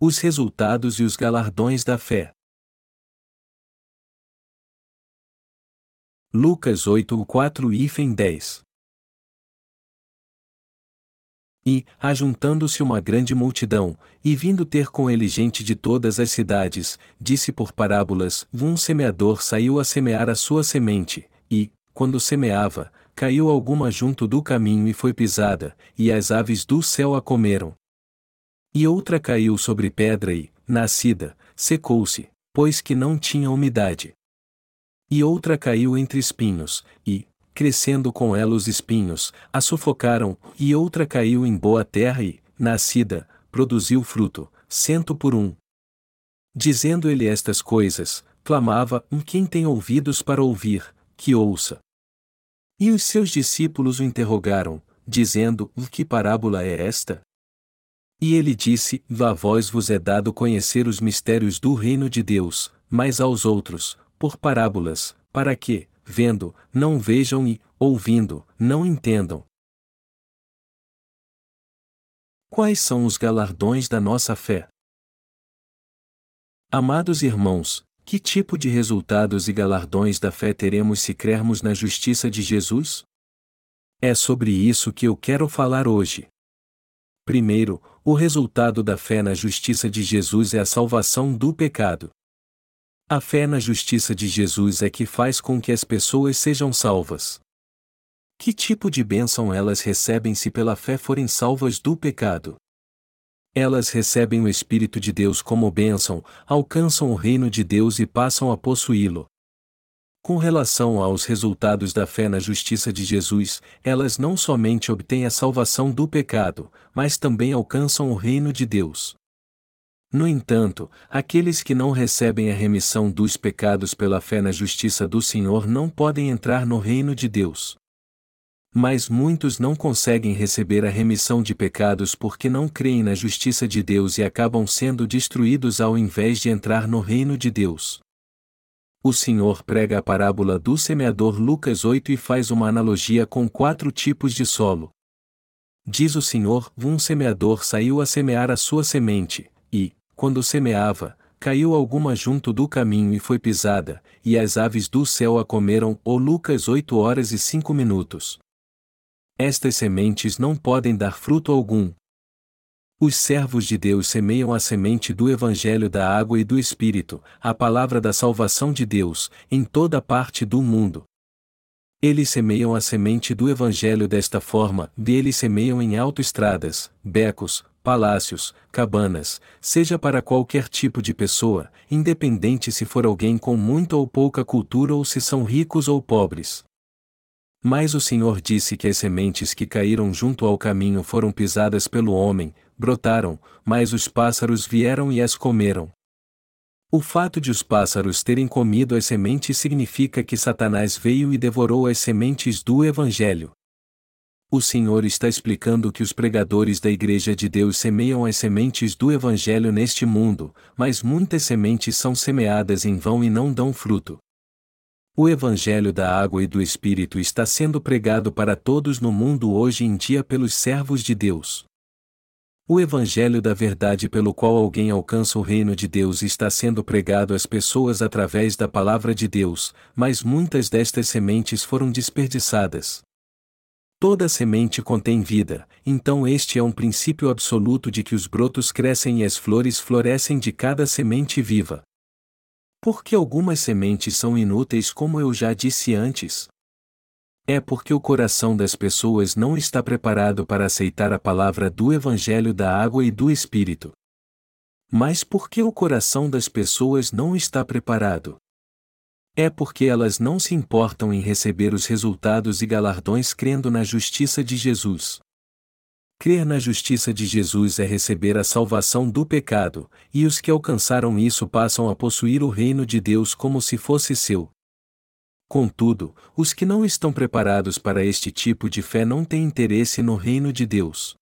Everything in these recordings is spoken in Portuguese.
Os resultados e os galardões da fé. Lucas 8, 4 e 10 E, ajuntando-se uma grande multidão, e vindo ter com ele gente de todas as cidades, disse por parábolas: Um semeador saiu a semear a sua semente, e, quando semeava, caiu alguma junto do caminho e foi pisada, e as aves do céu a comeram. E outra caiu sobre pedra e, nascida, secou-se, pois que não tinha umidade. E outra caiu entre espinhos, e, crescendo com ela os espinhos, a sufocaram, e outra caiu em boa terra e, nascida, produziu fruto, cento por um. Dizendo ele estas coisas, clamava: Um quem tem ouvidos para ouvir, que ouça. E os seus discípulos o interrogaram, dizendo: Que parábola é esta? E ele disse: A vós vos é dado conhecer os mistérios do reino de Deus, mas aos outros, por parábolas, para que, vendo, não vejam e, ouvindo, não entendam. Quais são os galardões da nossa fé? Amados irmãos, que tipo de resultados e galardões da fé teremos se crermos na justiça de Jesus? É sobre isso que eu quero falar hoje. Primeiro, o resultado da fé na justiça de Jesus é a salvação do pecado. A fé na justiça de Jesus é que faz com que as pessoas sejam salvas. Que tipo de bênção elas recebem se pela fé forem salvas do pecado? Elas recebem o Espírito de Deus como bênção, alcançam o reino de Deus e passam a possuí-lo. Com relação aos resultados da fé na justiça de Jesus, elas não somente obtêm a salvação do pecado, mas também alcançam o reino de Deus. No entanto, aqueles que não recebem a remissão dos pecados pela fé na justiça do Senhor não podem entrar no reino de Deus. Mas muitos não conseguem receber a remissão de pecados porque não creem na justiça de Deus e acabam sendo destruídos ao invés de entrar no reino de Deus. O Senhor prega a parábola do semeador Lucas 8 e faz uma analogia com quatro tipos de solo. Diz o Senhor: Um semeador saiu a semear a sua semente, e, quando semeava, caiu alguma junto do caminho e foi pisada, e as aves do céu a comeram. Ou Lucas 8 horas e 5 minutos. Estas sementes não podem dar fruto algum, os servos de Deus semeiam a semente do Evangelho da água e do Espírito, a palavra da salvação de Deus, em toda parte do mundo. Eles semeiam a semente do Evangelho desta forma, deles semeiam em autoestradas, becos, palácios, cabanas, seja para qualquer tipo de pessoa, independente se for alguém com muita ou pouca cultura ou se são ricos ou pobres. Mas o Senhor disse que as sementes que caíram junto ao caminho foram pisadas pelo homem, brotaram, mas os pássaros vieram e as comeram. O fato de os pássaros terem comido as sementes significa que Satanás veio e devorou as sementes do Evangelho. O Senhor está explicando que os pregadores da Igreja de Deus semeiam as sementes do Evangelho neste mundo, mas muitas sementes são semeadas em vão e não dão fruto. O Evangelho da água e do Espírito está sendo pregado para todos no mundo hoje em dia pelos servos de Deus. O Evangelho da verdade pelo qual alguém alcança o reino de Deus está sendo pregado às pessoas através da palavra de Deus, mas muitas destas sementes foram desperdiçadas. Toda semente contém vida, então este é um princípio absoluto de que os brotos crescem e as flores florescem de cada semente viva. Porque algumas sementes são inúteis, como eu já disse antes. É porque o coração das pessoas não está preparado para aceitar a palavra do Evangelho da água e do Espírito. Mas por que o coração das pessoas não está preparado? É porque elas não se importam em receber os resultados e galardões crendo na justiça de Jesus. Crer na justiça de Jesus é receber a salvação do pecado, e os que alcançaram isso passam a possuir o reino de Deus como se fosse seu, Contudo, os que não estão preparados para este tipo de fé não têm interesse no reino de Deus.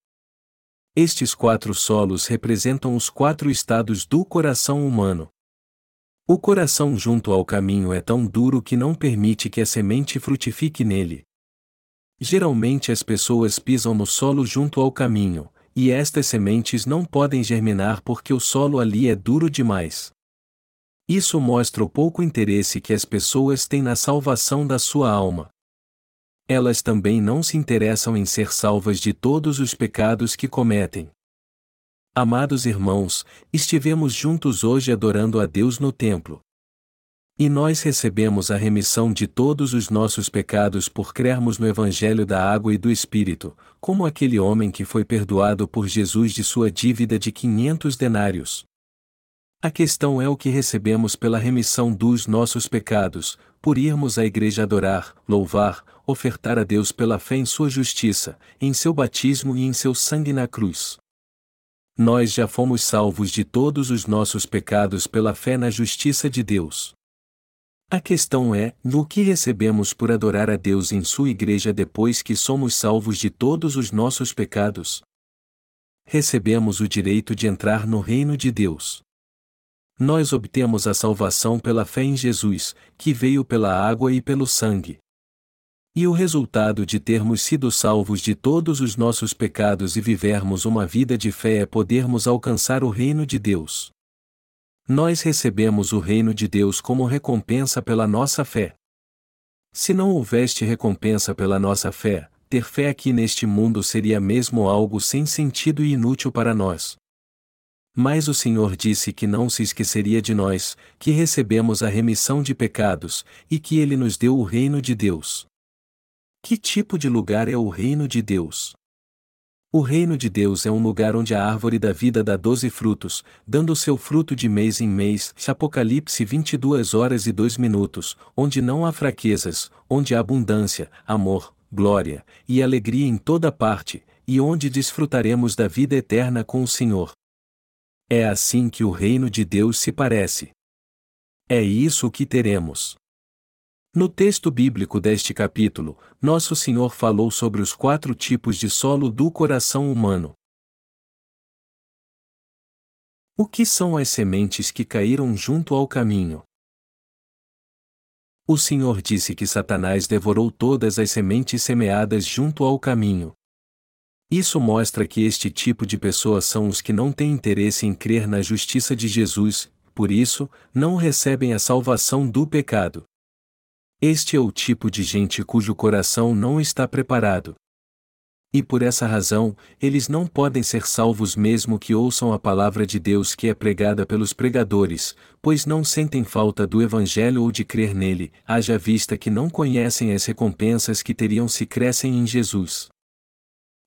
Estes quatro solos representam os quatro estados do coração humano. O coração junto ao caminho é tão duro que não permite que a semente frutifique nele. Geralmente as pessoas pisam no solo junto ao caminho, E estas sementes não podem germinar porque o solo ali é duro demais. Isso mostra o pouco interesse que as pessoas têm na salvação da sua alma. Elas também não se interessam em ser salvas de todos os pecados que cometem. Amados irmãos, estivemos juntos hoje adorando a Deus no templo. E nós recebemos a remissão de todos os nossos pecados por crermos no Evangelho da Água e do Espírito, como aquele homem que foi perdoado por Jesus de sua dívida de 500 denários. A questão é o que recebemos pela remissão dos nossos pecados, por irmos à igreja adorar, louvar, ofertar a Deus pela fé em sua justiça, em seu batismo e em seu sangue na cruz. Nós já fomos salvos de todos os nossos pecados pela fé na justiça de Deus. A questão é: no que recebemos por adorar a Deus em sua igreja depois que somos salvos de todos os nossos pecados? Recebemos o direito de entrar no reino de Deus. Nós obtemos a salvação pela fé em Jesus, que veio pela água e pelo sangue. E o resultado de termos sido salvos de todos os nossos pecados e vivermos uma vida de fé é podermos alcançar o reino de Deus nós recebemos o reino de Deus como recompensa pela nossa fé. Se não houvesse recompensa pela nossa fé, ter fé aqui neste mundo seria mesmo algo sem sentido e inútil para nós. Mas o Senhor disse que não se esqueceria de nós, que recebemos a remissão de pecados, e que Ele nos deu o reino de Deus. Que tipo de lugar é o reino de Deus? O reino de Deus é um lugar onde a árvore da vida dá doze frutos, dando seu fruto de mês em mês. Apocalipse 22 horas e 2 minutos, onde não há fraquezas, onde há abundância, amor, glória e alegria em toda parte, e onde desfrutaremos da vida eterna com o Senhor. É assim que o reino de Deus se parece. É isso que teremos. No texto bíblico deste capítulo, Nosso Senhor falou sobre os quatro tipos de solo do coração humano. O que são as sementes que caíram junto ao caminho? O Senhor disse que Satanás devorou todas as sementes semeadas junto ao caminho. Isso mostra que este tipo de pessoas são os que não têm interesse em crer na justiça de Jesus, por isso, não recebem a salvação do pecado. Este é o tipo de gente cujo coração não está preparado. E por essa razão, eles não podem ser salvos mesmo que ouçam a palavra de Deus que é pregada pelos pregadores, pois não sentem falta do Evangelho ou de crer nele, haja vista que não conhecem as recompensas que teriam se crescem em Jesus.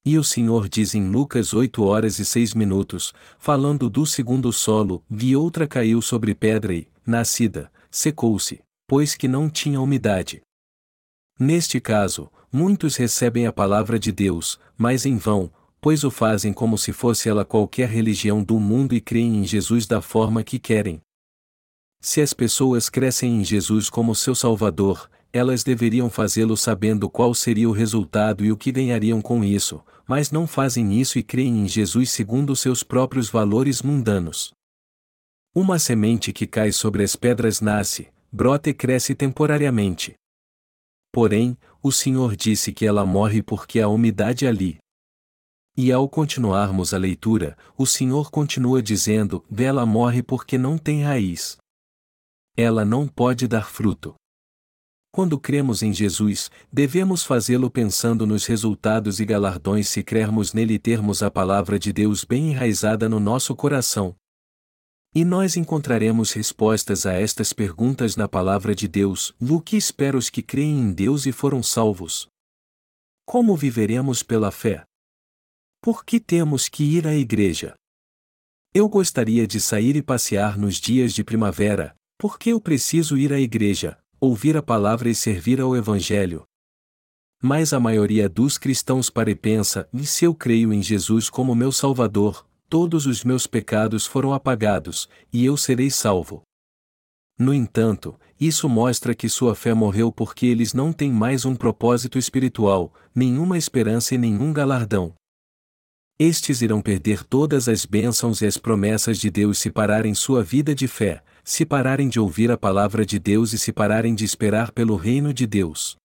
E o Senhor diz em Lucas 8 horas e 6 minutos, falando do segundo solo, vi outra caiu sobre pedra e, nascida, secou-se pois que não tinha umidade. Neste caso, muitos recebem a palavra de Deus, mas em vão, pois o fazem como se fosse ela qualquer religião do mundo e creem em Jesus da forma que querem. Se as pessoas crescem em Jesus como seu Salvador, elas deveriam fazê-lo sabendo qual seria o resultado e o que ganhariam com isso, mas não fazem isso e creem em Jesus segundo seus próprios valores mundanos. Uma semente que cai sobre as pedras nasce, brota e cresce temporariamente. Porém, o Senhor disse que ela morre porque há umidade ali. E ao continuarmos a leitura, o Senhor continua dizendo: Ela morre porque não tem raiz. Ela não pode dar fruto. Quando cremos em Jesus, devemos fazê-lo pensando nos resultados e galardões se crermos nele e termos a palavra de Deus bem enraizada no nosso coração, e nós encontraremos respostas a estas perguntas na palavra de Deus, no que espera os que creem em Deus e foram salvos. Como viveremos pela fé? Por que temos que ir à igreja? Eu gostaria de sair e passear nos dias de primavera, porque eu preciso ir à igreja, ouvir a palavra e servir ao Evangelho. Mas a maioria dos cristãos para e pensa: e se eu creio em Jesus como meu Salvador, todos os meus pecados foram apagados, e eu serei salvo. No entanto, isso mostra que sua fé morreu porque eles não têm mais um propósito espiritual, nenhuma esperança e nenhum galardão. Estes irão perder todas as bênçãos e as promessas de Deus se pararem sua vida de fé, se pararem de ouvir a palavra de Deus e se pararem de esperar pelo reino de Deus.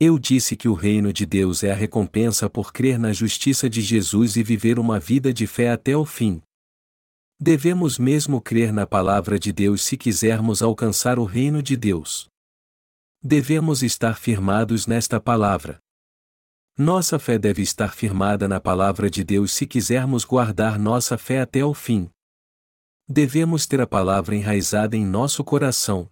Eu disse que o reino de Deus é a recompensa por crer na justiça de Jesus e viver uma vida de fé até o fim. Devemos mesmo crer na palavra de Deus se quisermos alcançar o reino de Deus. Devemos estar firmados nesta palavra. Nossa fé deve estar firmada na palavra de Deus se quisermos guardar nossa fé até o fim. Devemos ter a palavra enraizada em nosso coração.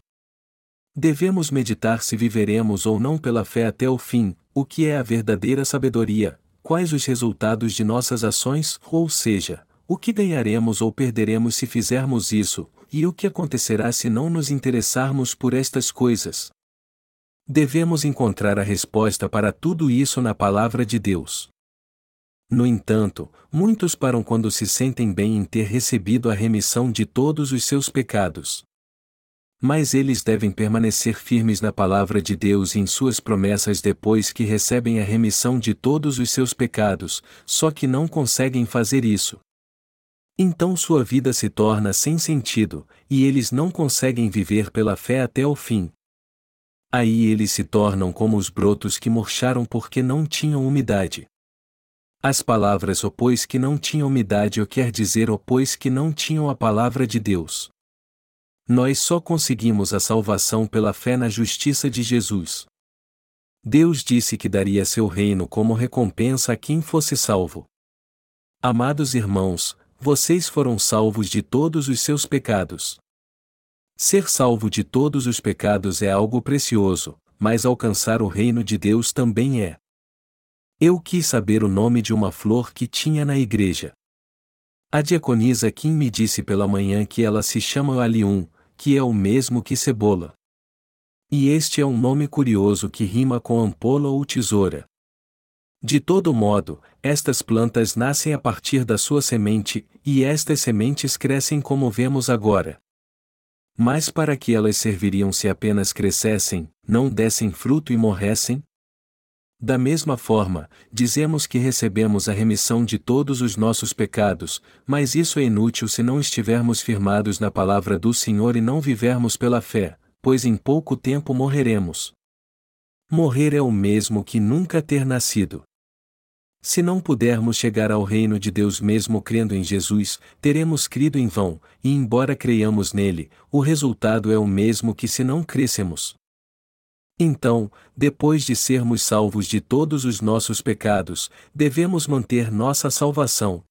Devemos meditar se viveremos ou não pela fé até o fim, o que é a verdadeira sabedoria, quais os resultados de nossas ações, ou seja, o que ganharemos ou perderemos se fizermos isso, e o que acontecerá se não nos interessarmos por estas coisas. Devemos encontrar a resposta para tudo isso na Palavra de Deus. No entanto, muitos param quando se sentem bem em ter recebido a remissão de todos os seus pecados. Mas eles devem permanecer firmes na palavra de Deus e em suas promessas depois que recebem a remissão de todos os seus pecados, só que não conseguem fazer isso. Então sua vida se torna sem sentido, e eles não conseguem viver pela fé até o fim, Aí eles se tornam como os brotos que murcharam porque não tinham umidade. As palavras opôs que não tinham umidade ou quer dizer opôs que não tinham a palavra de Deus. Nós só conseguimos a salvação pela fé na justiça de Jesus. Deus disse que daria seu reino como recompensa a quem fosse salvo. Amados irmãos, vocês foram salvos de todos os seus pecados. Ser salvo de todos os pecados é algo precioso, mas alcançar o reino de Deus também é. Eu quis saber o nome de uma flor que tinha na igreja. A diaconisa Kim me disse pela manhã que ela se chama alium, que é o mesmo que cebola. E este é um nome curioso que rima com ampola ou tesoura. De todo modo, estas plantas nascem a partir da sua semente, e estas sementes crescem como vemos agora. Mas para que elas serviriam se apenas crescessem, não dessem fruto e morressem? Da mesma forma, dizemos que recebemos a remissão de todos os nossos pecados, mas isso é inútil se não estivermos firmados na palavra do Senhor e não vivermos pela fé, pois em pouco tempo morreremos. Morrer é o mesmo que nunca ter nascido. Se não pudermos chegar ao reino de Deus mesmo crendo em Jesus, teremos crido em vão, e embora creiamos nele, o resultado é o mesmo que se não crescemos. Então, depois de sermos salvos de todos os nossos pecados, devemos manter nossa salvação.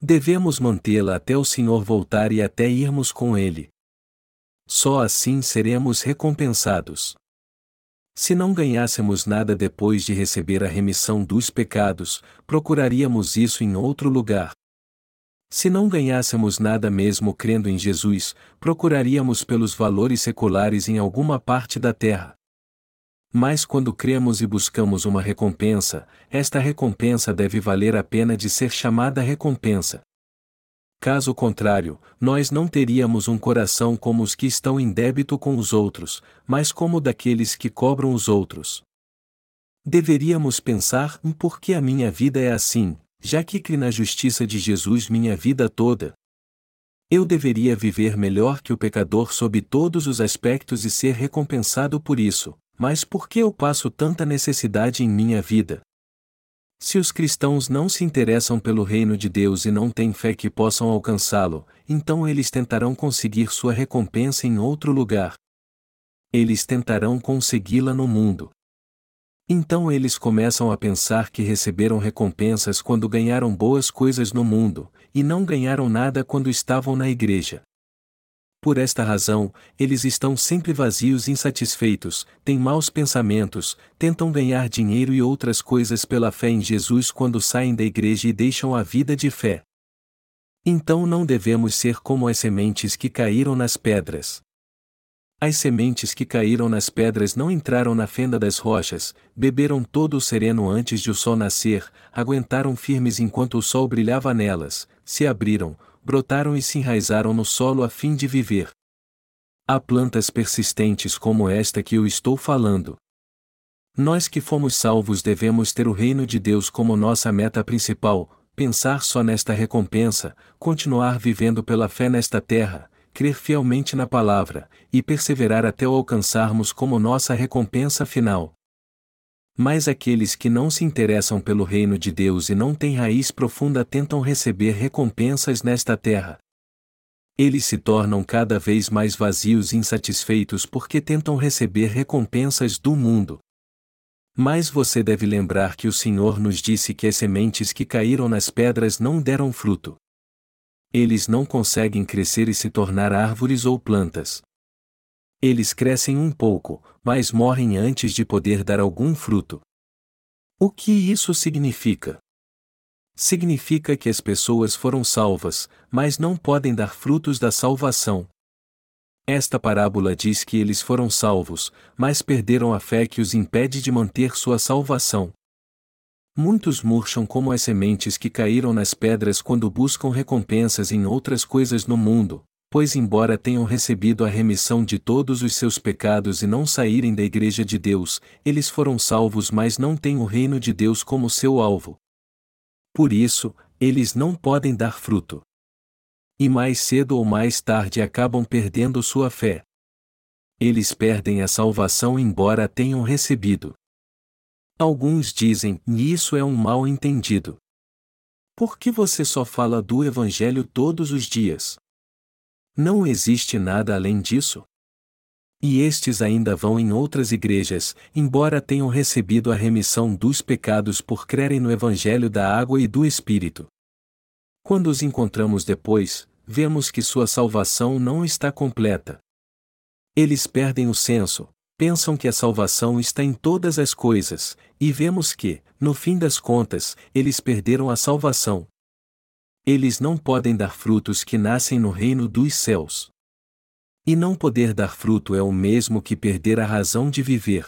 Devemos mantê-la até o Senhor voltar e até irmos com Ele. Só assim seremos recompensados. Se não ganhássemos nada depois de receber a remissão dos pecados, procuraríamos isso em outro lugar. Se não ganhássemos nada mesmo crendo em Jesus, procuraríamos pelos valores seculares em alguma parte da terra. Mas quando cremos e buscamos uma recompensa, esta recompensa deve valer a pena de ser chamada recompensa. Caso contrário, nós não teríamos um coração como os que estão em débito com os outros, mas como daqueles que cobram os outros. Deveríamos pensar em por que a minha vida é assim, já que criei na justiça de Jesus minha vida toda. Eu deveria viver melhor que o pecador sob todos os aspectos e ser recompensado por isso, mas por que eu passo tanta necessidade em minha vida? Se os cristãos não se interessam pelo reino de Deus e não têm fé que possam alcançá-lo, então eles tentarão conseguir sua recompensa em outro lugar. Eles tentarão consegui-la no mundo. Então eles começam a pensar que receberam recompensas quando ganharam boas coisas no mundo, e não ganharam nada quando estavam na igreja. Por esta razão, eles estão sempre vazios e insatisfeitos, têm maus pensamentos, tentam ganhar dinheiro e outras coisas pela fé em Jesus quando saem da igreja e deixam a vida de fé. Então não devemos ser como as sementes que caíram nas pedras. As sementes que caíram nas pedras não entraram na fenda das rochas, beberam todo o sereno antes de o sol nascer, aguentaram firmes enquanto o sol brilhava nelas, se abriram, brotaram e se enraizaram no solo a fim de viver. Há plantas persistentes como esta que eu estou falando. Nós que fomos salvos devemos ter o reino de Deus como nossa meta principal, pensar só nesta recompensa, continuar vivendo pela fé nesta terra, crer fielmente na palavra, e perseverar até o alcançarmos como nossa recompensa final. Mas aqueles que não se interessam pelo reino de Deus e não têm raiz profunda tentam receber recompensas nesta terra. Eles se tornam cada vez mais vazios e insatisfeitos porque tentam receber recompensas do mundo. Mas você deve lembrar que o Senhor nos disse que as sementes que caíram nas pedras não deram fruto. Eles não conseguem crescer e se tornar árvores ou plantas. Eles crescem um pouco, mas morrem antes de poder dar algum fruto. O que isso significa? Significa que as pessoas foram salvas, mas não podem dar frutos da salvação. Esta parábola diz que eles foram salvos, mas perderam a fé que os impede de manter sua salvação. Muitos murcham como as sementes que caíram nas pedras quando buscam recompensas em outras coisas no mundo, pois, embora tenham recebido a remissão de todos os seus pecados e não saírem da Igreja de Deus, eles foram salvos, mas não têm o reino de Deus como seu alvo. Por isso, eles não podem dar fruto. E mais cedo ou mais tarde acabam perdendo sua fé. Eles perdem a salvação, embora tenham recebido. Alguns dizem, isso é um mal entendido. Por que você só fala do Evangelho todos os dias? Não existe nada além disso? E estes ainda vão em outras igrejas, embora tenham recebido a remissão dos pecados por crerem no Evangelho da água e do Espírito. Quando os encontramos depois, vemos que sua salvação não está completa. Eles perdem o senso, pensam que a salvação está em todas as coisas, e vemos que, no fim das contas, eles perderam a salvação, eles não podem dar frutos que nascem no reino dos céus. E não poder dar fruto é o mesmo que perder a razão de viver.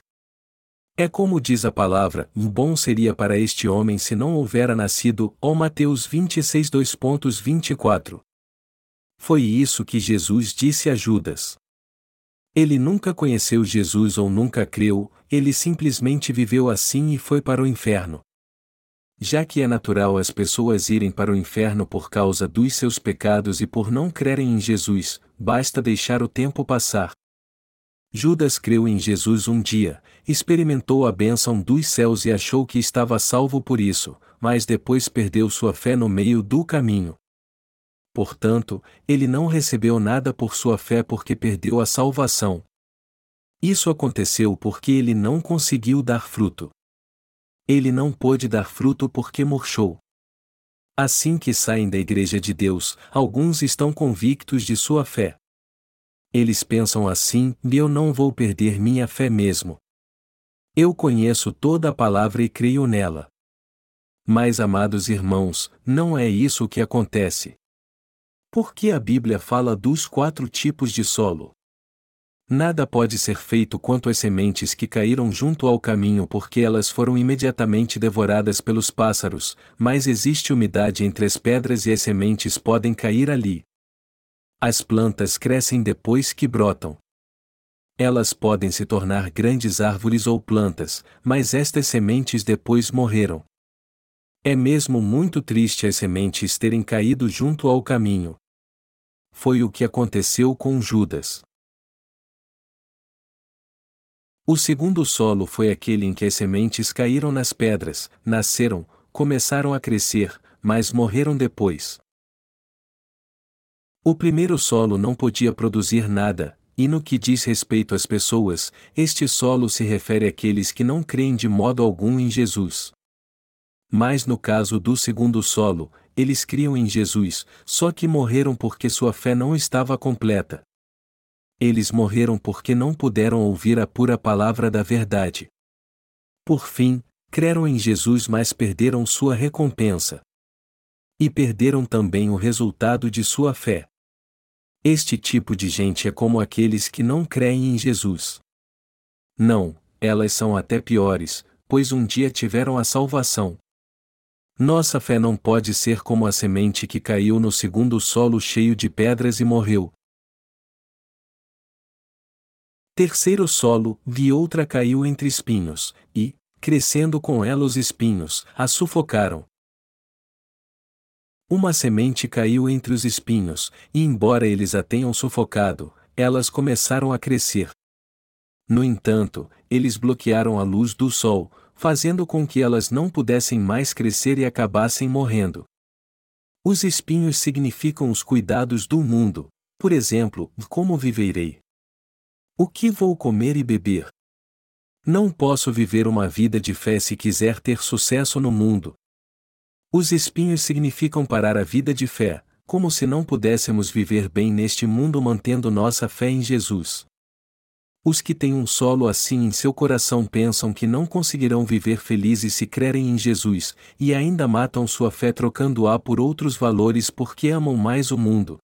É como diz a palavra: bom seria para este homem se não houvera nascido, ó Mateus 26 2.24. Foi isso que Jesus disse a Judas. Ele nunca conheceu Jesus ou nunca creu, ele simplesmente viveu assim e foi para o inferno. Já que é natural as pessoas irem para o inferno por causa dos seus pecados e por não crerem em Jesus, basta deixar o tempo passar. Judas creu em Jesus um dia, experimentou a bênção dos céus e achou que estava salvo por isso, mas depois perdeu sua fé no meio do caminho. Portanto, ele não recebeu nada por sua fé porque perdeu a salvação. Isso aconteceu porque ele não conseguiu dar fruto ele não pôde dar fruto porque murchou. Assim que saem da Igreja de Deus, alguns estão convictos de sua fé. Eles pensam assim: eu não vou perder minha fé mesmo. Eu conheço toda a palavra e creio nela. Mas, amados irmãos, não é isso que acontece. Por que a Bíblia fala dos quatro tipos de solo? Nada pode ser feito quanto às sementes que caíram junto ao caminho porque elas foram imediatamente devoradas pelos pássaros, mas existe umidade entre as pedras e as sementes podem cair ali. As plantas crescem depois que brotam. Elas podem se tornar grandes árvores ou plantas, mas estas sementes depois morreram. É mesmo muito triste as sementes terem caído junto ao caminho. Foi o que aconteceu com Judas. O segundo solo foi aquele em que as sementes caíram nas pedras, nasceram, começaram a crescer, mas morreram depois. O primeiro solo não podia produzir nada, e no que diz respeito às pessoas, este solo se refere àqueles que não creem de modo algum em Jesus. Mas no caso do segundo solo, eles criam em Jesus, só que morreram porque sua fé não estava completa. Eles morreram porque não puderam ouvir a pura palavra da verdade. Por fim, creram em Jesus, mas perderam sua recompensa. E perderam também o resultado de sua fé. Este tipo de gente é como aqueles que não creem em Jesus. Não, elas são até piores, pois um dia tiveram a salvação. Nossa fé não pode ser como a semente que caiu no segundo solo cheio de pedras e morreu, Terceiro solo, vi outra caiu entre espinhos, e, crescendo com ela os espinhos, a sufocaram. Uma semente caiu entre os espinhos, e embora eles a tenham sufocado, elas começaram a crescer. No entanto, eles bloquearam a luz do sol, fazendo com que elas não pudessem mais crescer e acabassem morrendo. Os espinhos significam os cuidados do mundo, por exemplo, como viverei? O que vou comer e beber? Não posso viver uma vida de fé se quiser ter sucesso no mundo. Os espinhos significam parar a vida de fé, como se não pudéssemos viver bem neste mundo mantendo nossa fé em Jesus. Os que têm um solo assim em seu coração pensam que não conseguirão viver felizes se crerem em Jesus, e ainda matam sua fé trocando-a por outros valores porque amam mais o mundo.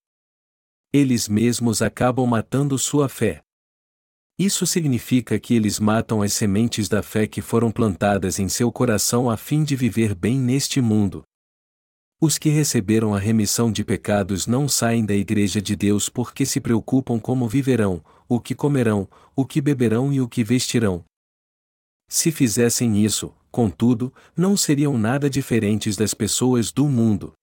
Eles mesmos acabam matando sua fé. Isso significa que eles matam as sementes da fé que foram plantadas em seu coração a fim de viver bem neste mundo. Os que receberam a remissão de pecados não saem da Igreja de Deus porque se preocupam como viverão, o que comerão, o que beberão e o que vestirão. Se fizessem isso, contudo, não seriam nada diferentes das pessoas do mundo.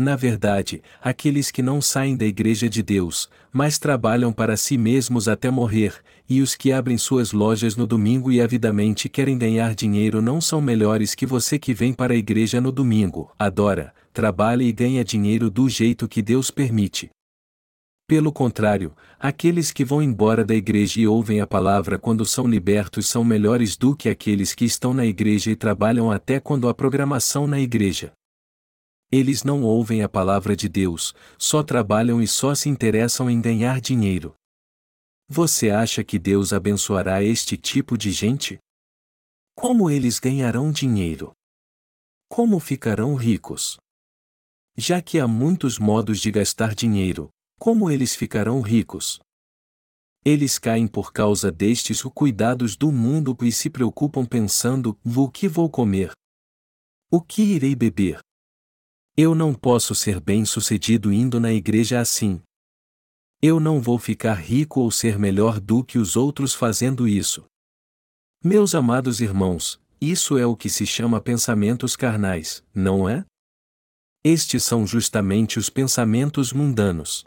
Na verdade, aqueles que não saem da Igreja de Deus, mas trabalham para si mesmos até morrer, e os que abrem suas lojas no domingo e avidamente querem ganhar dinheiro não são melhores que você que vem para a igreja no domingo, adora, trabalha e ganha dinheiro do jeito que Deus permite. Pelo contrário, aqueles que vão embora da igreja e ouvem a palavra quando são libertos são melhores do que aqueles que estão na igreja e trabalham até quando há programação na igreja. Eles não ouvem a palavra de Deus, só trabalham e só se interessam em ganhar dinheiro. Você acha que Deus abençoará este tipo de gente? Como eles ganharão dinheiro? Como ficarão ricos? Já que há muitos modos de gastar dinheiro, como eles ficarão ricos? Eles caem por causa destes cuidados do mundo e se preocupam pensando: o que vou comer? O que irei beber? Eu não posso ser bem-sucedido indo na igreja assim. Eu não vou ficar rico ou ser melhor do que os outros fazendo isso. Meus amados irmãos, isso é o que se chama pensamentos carnais, não é? Estes são justamente os pensamentos mundanos.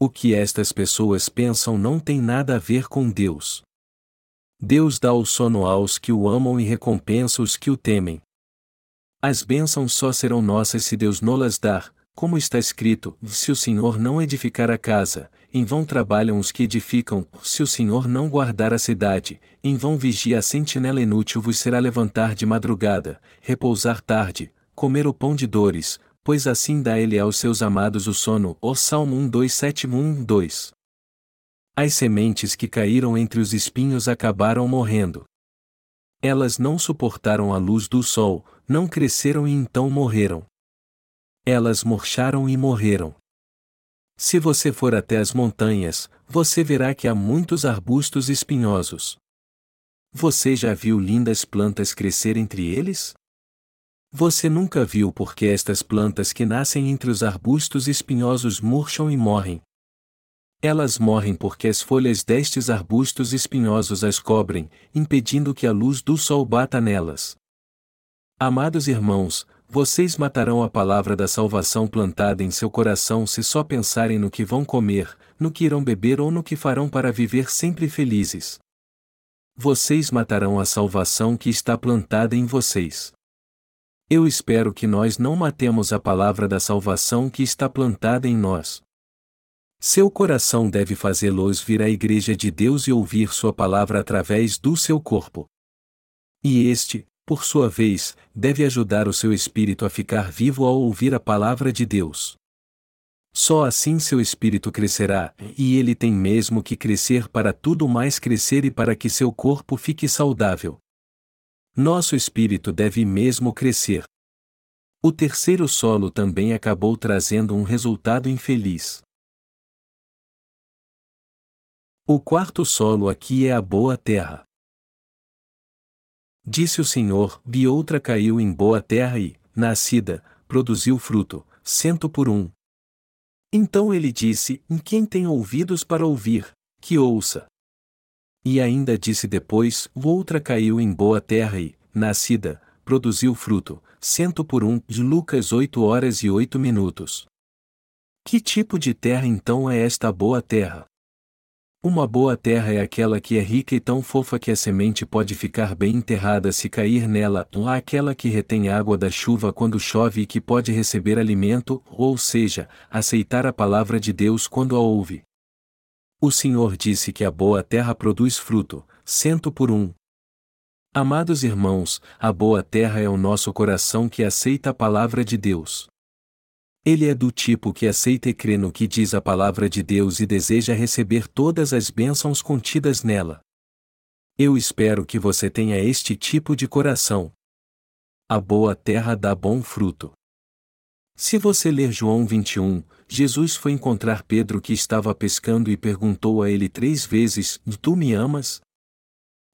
O que estas pessoas pensam não tem nada a ver com Deus. Deus dá o sono aos que o amam e recompensa os que o temem. As bênçãos só serão nossas se Deus nolas dar, como está escrito: se o Senhor não edificar a casa, em vão trabalham os que edificam, se o Senhor não guardar a cidade, em vão vigia a sentinela inútil vos será levantar de madrugada, repousar tarde, comer o pão de dores, pois assim dá ele aos seus amados o sono. O Salmo 1 2 7 1 2 As sementes que caíram entre os espinhos acabaram morrendo. Elas não suportaram a luz do sol, não cresceram e então morreram. Elas murcharam e morreram. Se você for até as montanhas, você verá que há muitos arbustos espinhosos. Você já viu lindas plantas crescer entre eles? Você nunca viu porque estas plantas que nascem entre os arbustos espinhosos murcham e morrem. Elas morrem porque as folhas destes arbustos espinhosos as cobrem, impedindo que a luz do sol bata nelas. Amados irmãos, vocês matarão a palavra da salvação plantada em seu coração se só pensarem no que vão comer, no que irão beber ou no que farão para viver sempre felizes. Vocês matarão a salvação que está plantada em vocês. Eu espero que nós não matemos a palavra da salvação que está plantada em nós. Seu coração deve fazê-los vir à Igreja de Deus e ouvir Sua palavra através do seu corpo. E este, por sua vez, deve ajudar o seu espírito a ficar vivo ao ouvir a palavra de Deus. Só assim seu espírito crescerá, e ele tem mesmo que crescer para tudo mais crescer e para que seu corpo fique saudável. Nosso espírito deve mesmo crescer. O terceiro solo também acabou trazendo um resultado infeliz. O quarto solo aqui é a boa terra. Disse o Senhor, e outra caiu em boa terra e, nascida, produziu fruto, cento por um. Então ele disse: Em quem tem ouvidos para ouvir, que ouça. E ainda disse depois: Outra caiu em boa terra e, nascida, produziu fruto, cento por um. De Lucas 8 horas e 8 minutos. Que tipo de terra então é esta boa terra? Uma boa terra é aquela que é rica e tão fofa que a semente pode ficar bem enterrada se cair nela, ou aquela que retém água da chuva quando chove e que pode receber alimento, ou seja, aceitar a palavra de Deus quando a ouve. O Senhor disse que a boa terra produz fruto, cento por um. Amados irmãos, a boa terra é o nosso coração que aceita a palavra de Deus. Ele é do tipo que aceita e crê no que diz a palavra de Deus e deseja receber todas as bênçãos contidas nela. Eu espero que você tenha este tipo de coração. A boa terra dá bom fruto. Se você ler João 21, Jesus foi encontrar Pedro que estava pescando e perguntou a ele três vezes: Tu me amas?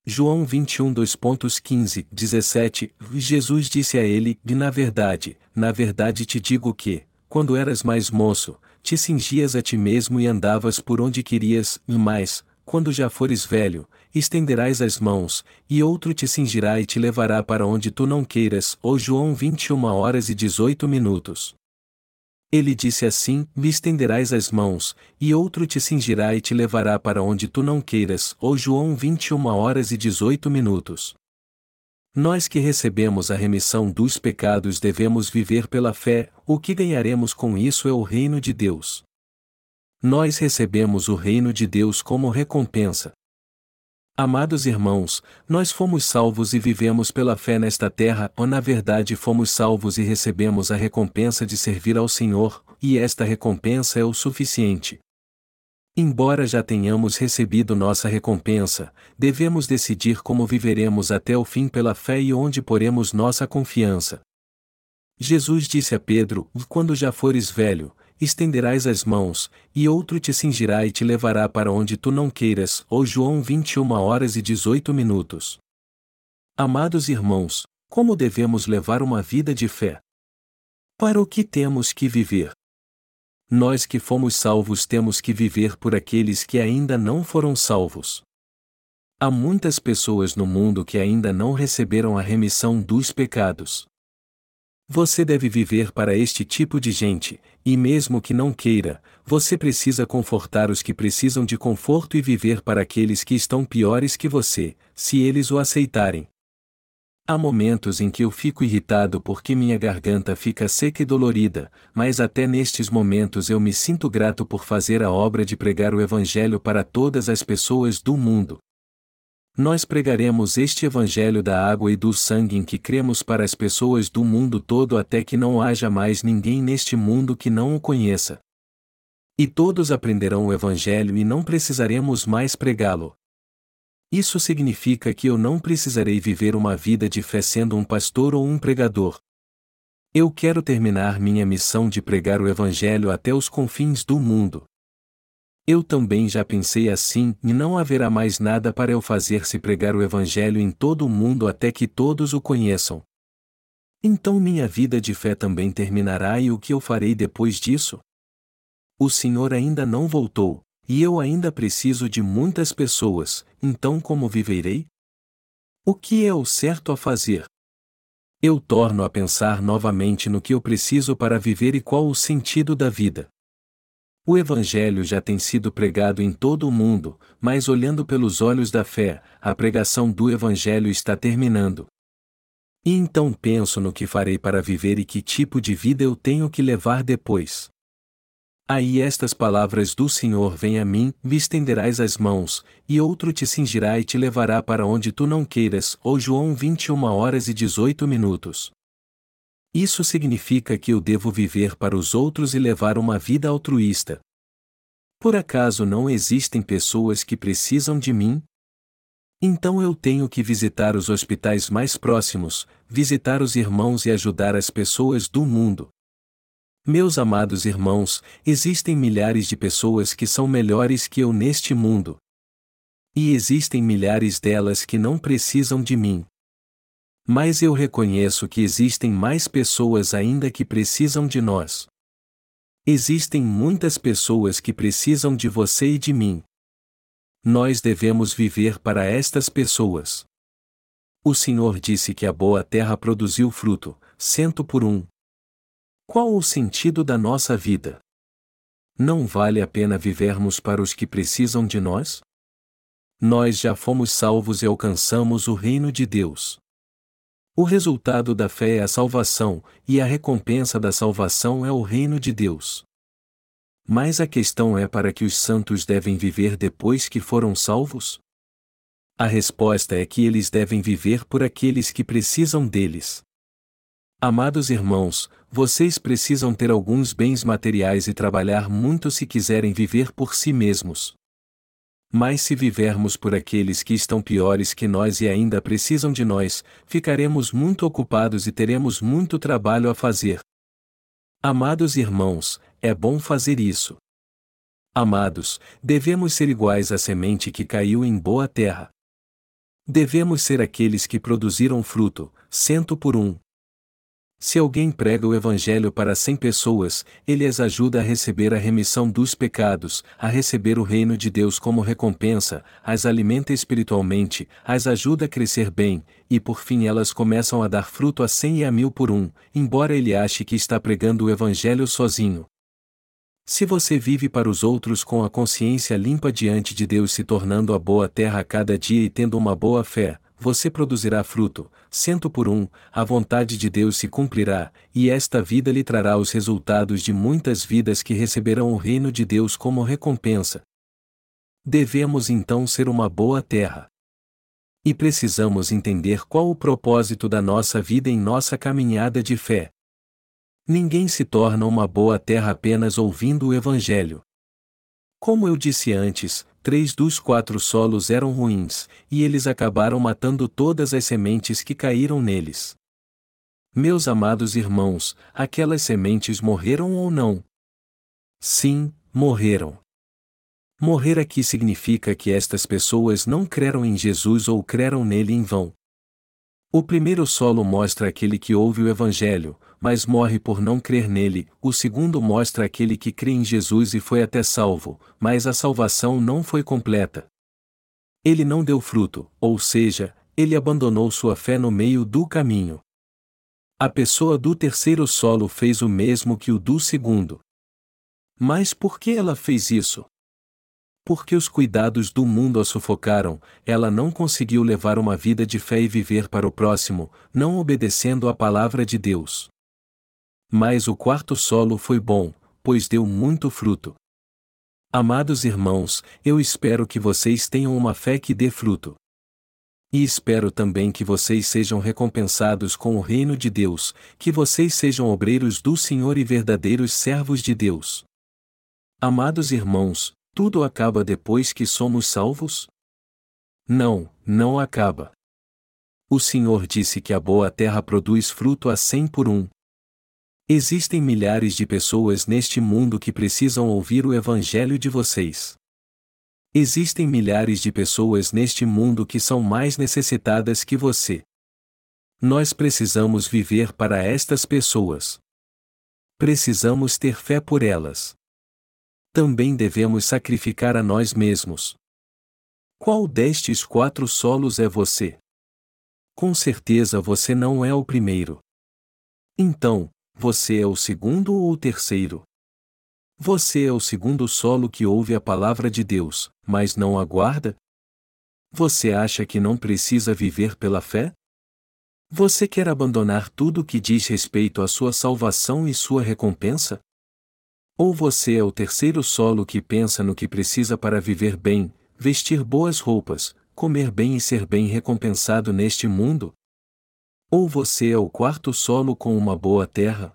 João 21 2.15, 17 Jesus disse a ele: Na verdade, na verdade te digo que, quando eras mais moço, te cingias a ti mesmo e andavas por onde querias, e mais, quando já fores velho, estenderás as mãos, e outro te cingirá e te levará para onde tu não queiras. Ou João 21 horas e 18 minutos. Ele disse assim: Me estenderás as mãos, e outro te cingirá e te levará para onde tu não queiras. Ou João 21 horas e 18 minutos. Nós que recebemos a remissão dos pecados devemos viver pela fé, o que ganharemos com isso é o reino de Deus. Nós recebemos o reino de Deus como recompensa. Amados irmãos, nós fomos salvos e vivemos pela fé nesta terra, ou na verdade fomos salvos e recebemos a recompensa de servir ao Senhor, e esta recompensa é o suficiente. Embora já tenhamos recebido nossa recompensa, devemos decidir como viveremos até o fim pela fé e onde poremos nossa confiança. Jesus disse a Pedro: Quando já fores velho, estenderás as mãos, e outro te cingirá e te levará para onde tu não queiras. Ou João 21 horas e 18 minutos. Amados irmãos, como devemos levar uma vida de fé? Para o que temos que viver? nós que fomos salvos temos que viver por aqueles que ainda não foram salvos. Há muitas pessoas no mundo que ainda não receberam a remissão dos pecados. Você deve viver para este tipo de gente, e mesmo que não queira, você precisa confortar os que precisam de conforto e viver para aqueles que estão piores que você, se eles o aceitarem. Há momentos em que eu fico irritado porque minha garganta fica seca e dolorida, mas até nestes momentos eu me sinto grato por fazer a obra de pregar o Evangelho para todas as pessoas do mundo. Nós pregaremos este Evangelho da água e do sangue em que cremos para as pessoas do mundo todo até que não haja mais ninguém neste mundo que não o conheça. E todos aprenderão o Evangelho e não precisaremos mais pregá-lo. Isso significa que eu não precisarei viver uma vida de fé sendo um pastor ou um pregador. Eu quero terminar minha missão de pregar o Evangelho até os confins do mundo. Eu também já pensei assim, e não haverá mais nada para eu fazer se pregar o Evangelho em todo o mundo até que todos o conheçam. Então minha vida de fé também terminará e o que eu farei depois disso? O Senhor ainda não voltou, e eu ainda preciso de muitas pessoas, então como viverei? O que é o certo a fazer? Eu torno a pensar novamente no que eu preciso para viver e qual o sentido da vida. O Evangelho já tem sido pregado em todo o mundo, mas olhando pelos olhos da fé, a pregação do Evangelho está terminando. E então penso no que farei para viver e que tipo de vida eu tenho que levar depois. Aí estas palavras do Senhor vêm a mim, me estenderás as mãos, e outro te cingirá e te levará para onde tu não queiras. Ou João 21 horas e 18 minutos. Isso significa que eu devo viver para os outros e levar uma vida altruísta. Por acaso não existem pessoas que precisam de mim? Então eu tenho que visitar os hospitais mais próximos, visitar os irmãos e ajudar as pessoas do mundo. Meus amados irmãos, existem milhares de pessoas que são melhores que eu neste mundo. E existem milhares delas que não precisam de mim. Mas eu reconheço que existem mais pessoas ainda que precisam de nós. Existem muitas pessoas que precisam de você e de mim. Nós devemos viver para estas pessoas. O Senhor disse que a boa terra produziu fruto, cento por um, qual o sentido da nossa vida? Não vale a pena vivermos para os que precisam de nós? Nós já fomos salvos e alcançamos o reino de Deus. O resultado da fé é a salvação, e a recompensa da salvação é o reino de Deus. Mas a questão é para que os santos devem viver depois que foram salvos? A resposta é que eles devem viver por aqueles que precisam deles. Amados irmãos, vocês precisam ter alguns bens materiais e trabalhar muito se quiserem viver por si mesmos. Mas se vivermos por aqueles que estão piores que nós e ainda precisam de nós, ficaremos muito ocupados e teremos muito trabalho a fazer. Amados irmãos, é bom fazer isso. Amados, devemos ser iguais à semente que caiu em boa terra. Devemos ser aqueles que produziram fruto, cento por um, se alguém prega o Evangelho para cem pessoas, ele as ajuda a receber a remissão dos pecados, a receber o reino de Deus como recompensa, as alimenta espiritualmente, as ajuda a crescer bem, e por fim elas começam a dar fruto a cem e a mil por um, embora ele ache que está pregando o Evangelho sozinho. Se você vive para os outros com a consciência limpa diante de Deus se tornando a boa terra a cada dia e tendo uma boa fé, você produzirá fruto, cento por um, a vontade de Deus se cumprirá, e esta vida lhe trará os resultados de muitas vidas que receberão o reino de Deus como recompensa. Devemos então ser uma boa terra. E precisamos entender qual o propósito da nossa vida em nossa caminhada de fé. Ninguém se torna uma boa terra apenas ouvindo o Evangelho. Como eu disse antes, três dos quatro solos eram ruins, e eles acabaram matando todas as sementes que caíram neles. Meus amados irmãos, aquelas sementes morreram ou não? Sim, morreram. Morrer aqui significa que estas pessoas não creram em Jesus ou creram nele em vão. O primeiro solo mostra aquele que ouve o Evangelho, mas morre por não crer nele, o segundo mostra aquele que crê em Jesus e foi até salvo, mas a salvação não foi completa. Ele não deu fruto, ou seja, ele abandonou sua fé no meio do caminho. A pessoa do terceiro solo fez o mesmo que o do segundo. Mas por que ela fez isso? Porque os cuidados do mundo a sufocaram, ela não conseguiu levar uma vida de fé e viver para o próximo, não obedecendo à palavra de Deus. Mas o quarto solo foi bom, pois deu muito fruto. Amados irmãos, eu espero que vocês tenham uma fé que dê fruto. E espero também que vocês sejam recompensados com o reino de Deus, que vocês sejam obreiros do Senhor e verdadeiros servos de Deus. Amados irmãos, tudo acaba depois que somos salvos? Não, não acaba. O Senhor disse que a boa terra produz fruto a cem por um, Existem milhares de pessoas neste mundo que precisam ouvir o Evangelho de vocês. Existem milhares de pessoas neste mundo que são mais necessitadas que você. Nós precisamos viver para estas pessoas. Precisamos ter fé por elas. Também devemos sacrificar a nós mesmos. Qual destes quatro solos é você? Com certeza você não é o primeiro. Então, você é o segundo ou o terceiro? Você é o segundo solo que ouve a palavra de Deus, mas não aguarda? Você acha que não precisa viver pela fé? Você quer abandonar tudo que diz respeito à sua salvação e sua recompensa? Ou você é o terceiro solo que pensa no que precisa para viver bem, vestir boas roupas, comer bem e ser bem recompensado neste mundo? Ou você é o quarto solo com uma boa terra?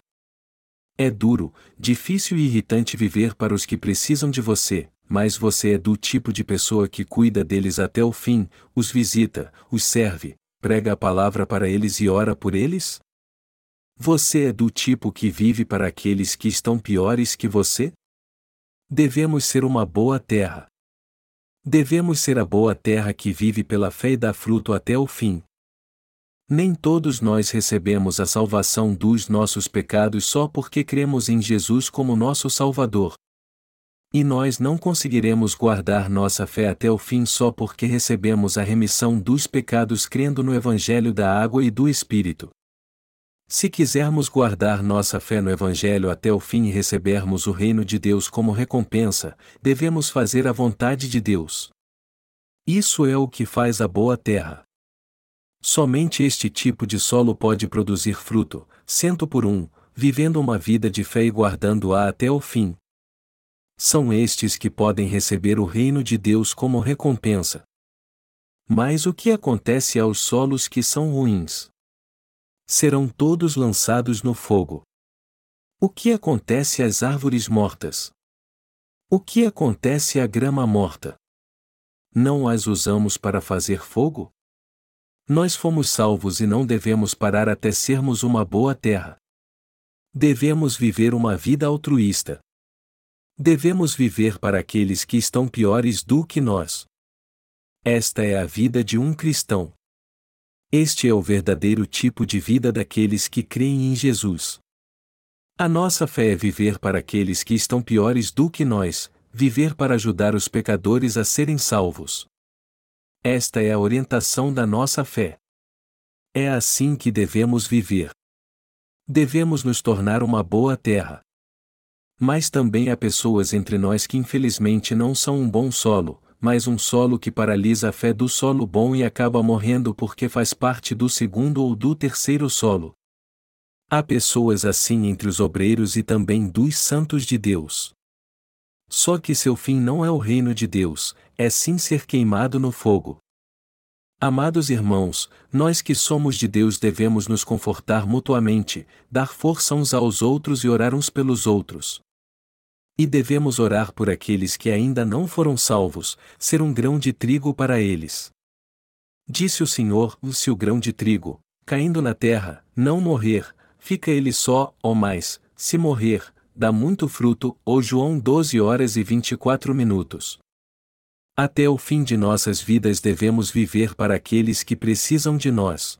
É duro, difícil e irritante viver para os que precisam de você, mas você é do tipo de pessoa que cuida deles até o fim, os visita, os serve, prega a palavra para eles e ora por eles? Você é do tipo que vive para aqueles que estão piores que você? Devemos ser uma boa terra. Devemos ser a boa terra que vive pela fé e dá fruto até o fim, nem todos nós recebemos a salvação dos nossos pecados só porque cremos em Jesus como nosso Salvador. E nós não conseguiremos guardar nossa fé até o fim só porque recebemos a remissão dos pecados crendo no Evangelho da água e do Espírito. Se quisermos guardar nossa fé no Evangelho até o fim e recebermos o reino de Deus como recompensa, devemos fazer a vontade de Deus. Isso é o que faz a boa terra. Somente este tipo de solo pode produzir fruto, cento por um, vivendo uma vida de fé e guardando-a até o fim. São estes que podem receber o reino de Deus como recompensa. Mas o que acontece aos solos que são ruins? serão todos lançados no fogo. O que acontece às árvores mortas? O que acontece à grama morta? Não as usamos para fazer fogo? Nós fomos salvos e não devemos parar até sermos uma boa terra. Devemos viver uma vida altruísta. Devemos viver para aqueles que estão piores do que nós. Esta é a vida de um cristão. Este é o verdadeiro tipo de vida daqueles que creem em Jesus. A nossa fé é viver para aqueles que estão piores do que nós, viver para ajudar os pecadores a serem salvos. Esta é a orientação da nossa fé. É assim que devemos viver. Devemos nos tornar uma boa terra. Mas também há pessoas entre nós que infelizmente não são um bom solo, mas um solo que paralisa a fé do solo bom e acaba morrendo porque faz parte do segundo ou do terceiro solo. Há pessoas assim entre os obreiros e também dos santos de Deus. Só que seu fim não é o reino de Deus, é sim ser queimado no fogo. Amados irmãos, nós que somos de Deus devemos nos confortar mutuamente, dar força uns aos outros e orar uns pelos outros. E devemos orar por aqueles que ainda não foram salvos, ser um grão de trigo para eles. Disse o Senhor: se o grão de trigo, caindo na terra, não morrer, fica ele só, ou mais, se morrer, dá muito fruto, ou João 12 horas e 24 minutos. Até o fim de nossas vidas devemos viver para aqueles que precisam de nós.